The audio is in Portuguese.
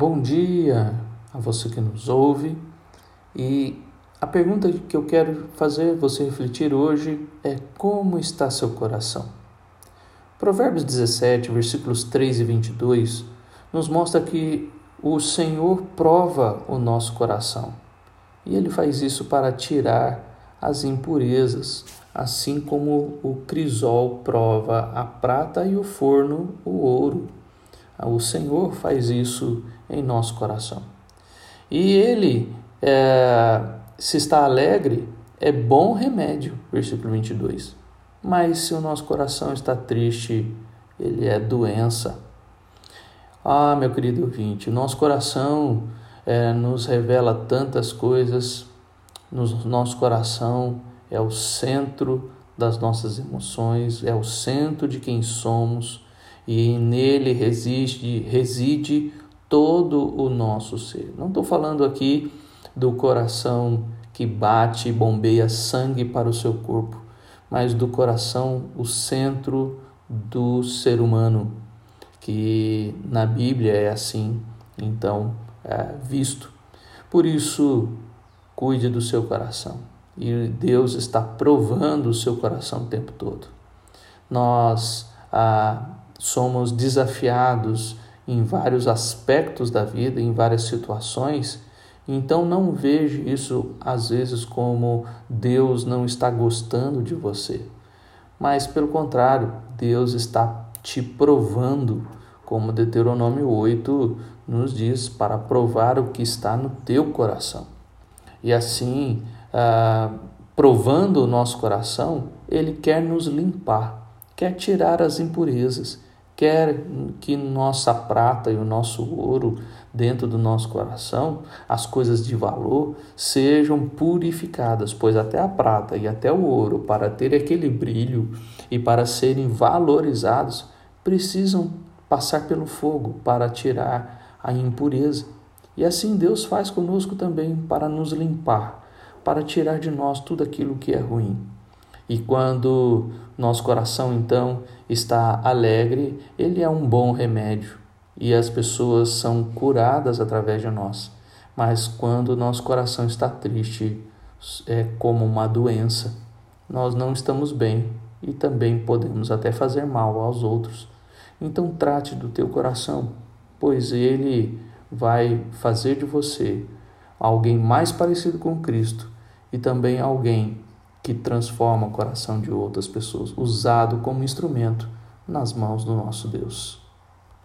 Bom dia a você que nos ouve e a pergunta que eu quero fazer você refletir hoje é como está seu coração? Provérbios 17, versículos 3 e 22 nos mostra que o Senhor prova o nosso coração e ele faz isso para tirar as impurezas, assim como o crisol prova a prata e o forno o ouro. O Senhor faz isso em nosso coração. E ele, é, se está alegre, é bom remédio, versículo 22. Mas se o nosso coração está triste, ele é doença. Ah, meu querido ouvinte, o nosso coração é, nos revela tantas coisas, no nosso coração é o centro das nossas emoções, é o centro de quem somos e nele reside, reside todo o nosso ser. Não estou falando aqui do coração que bate e bombeia sangue para o seu corpo, mas do coração, o centro do ser humano, que na Bíblia é assim, então, é visto. Por isso, cuide do seu coração. E Deus está provando o seu coração o tempo todo. Nós ah, somos desafiados em vários aspectos da vida, em várias situações. Então não veja isso às vezes como Deus não está gostando de você, mas pelo contrário, Deus está te provando, como Deuteronômio 8 nos diz, para provar o que está no teu coração. E assim, ah, provando o nosso coração, Ele quer nos limpar, quer tirar as impurezas quer que nossa prata e o nosso ouro dentro do nosso coração, as coisas de valor, sejam purificadas, pois até a prata e até o ouro, para ter aquele brilho e para serem valorizados, precisam passar pelo fogo para tirar a impureza. E assim Deus faz conosco também para nos limpar, para tirar de nós tudo aquilo que é ruim. E quando nosso coração então está alegre, ele é um bom remédio e as pessoas são curadas através de nós. Mas quando nosso coração está triste, é como uma doença. Nós não estamos bem e também podemos até fazer mal aos outros. Então trate do teu coração, pois ele vai fazer de você alguém mais parecido com Cristo e também alguém que transforma o coração de outras pessoas, usado como instrumento nas mãos do nosso Deus.